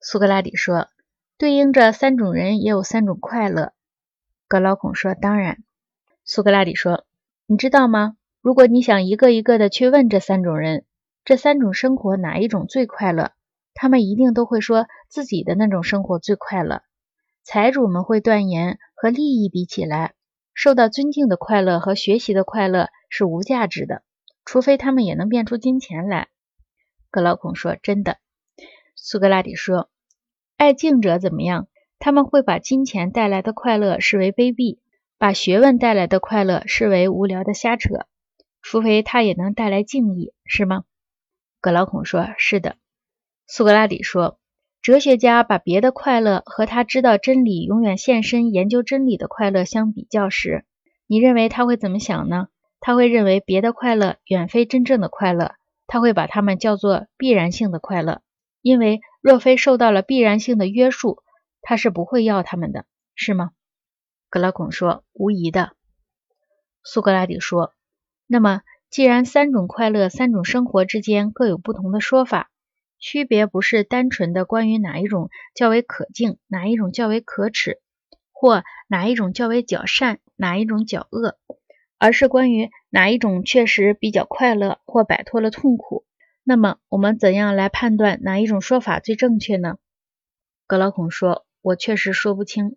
苏格拉底说：“对应着三种人也有三种快乐。”格劳孔说：“当然。”苏格拉底说：“你知道吗？如果你想一个一个的去问这三种人，这三种生活哪一种最快乐，他们一定都会说自己的那种生活最快乐。财主们会断言，和利益比起来，受到尊敬的快乐和学习的快乐是无价值的，除非他们也能变出金钱来。”格劳孔说：“真的。”苏格拉底说：“爱敬者怎么样？他们会把金钱带来的快乐视为卑鄙，把学问带来的快乐视为无聊的瞎扯，除非他也能带来敬意，是吗？”格劳孔说：“是的。”苏格拉底说：“哲学家把别的快乐和他知道真理、永远现身研究真理的快乐相比较时，你认为他会怎么想呢？他会认为别的快乐远非真正的快乐，他会把它们叫做必然性的快乐。”因为若非受到了必然性的约束，他是不会要他们的，是吗？格拉孔说：“无疑的。”苏格拉底说：“那么，既然三种快乐、三种生活之间各有不同的说法，区别不是单纯的关于哪一种较为可敬，哪一种较为可耻，或哪一种较为较善，哪一种较恶，而是关于哪一种确实比较快乐，或摆脱了痛苦。”那么，我们怎样来判断哪一种说法最正确呢？格劳孔说：“我确实说不清。”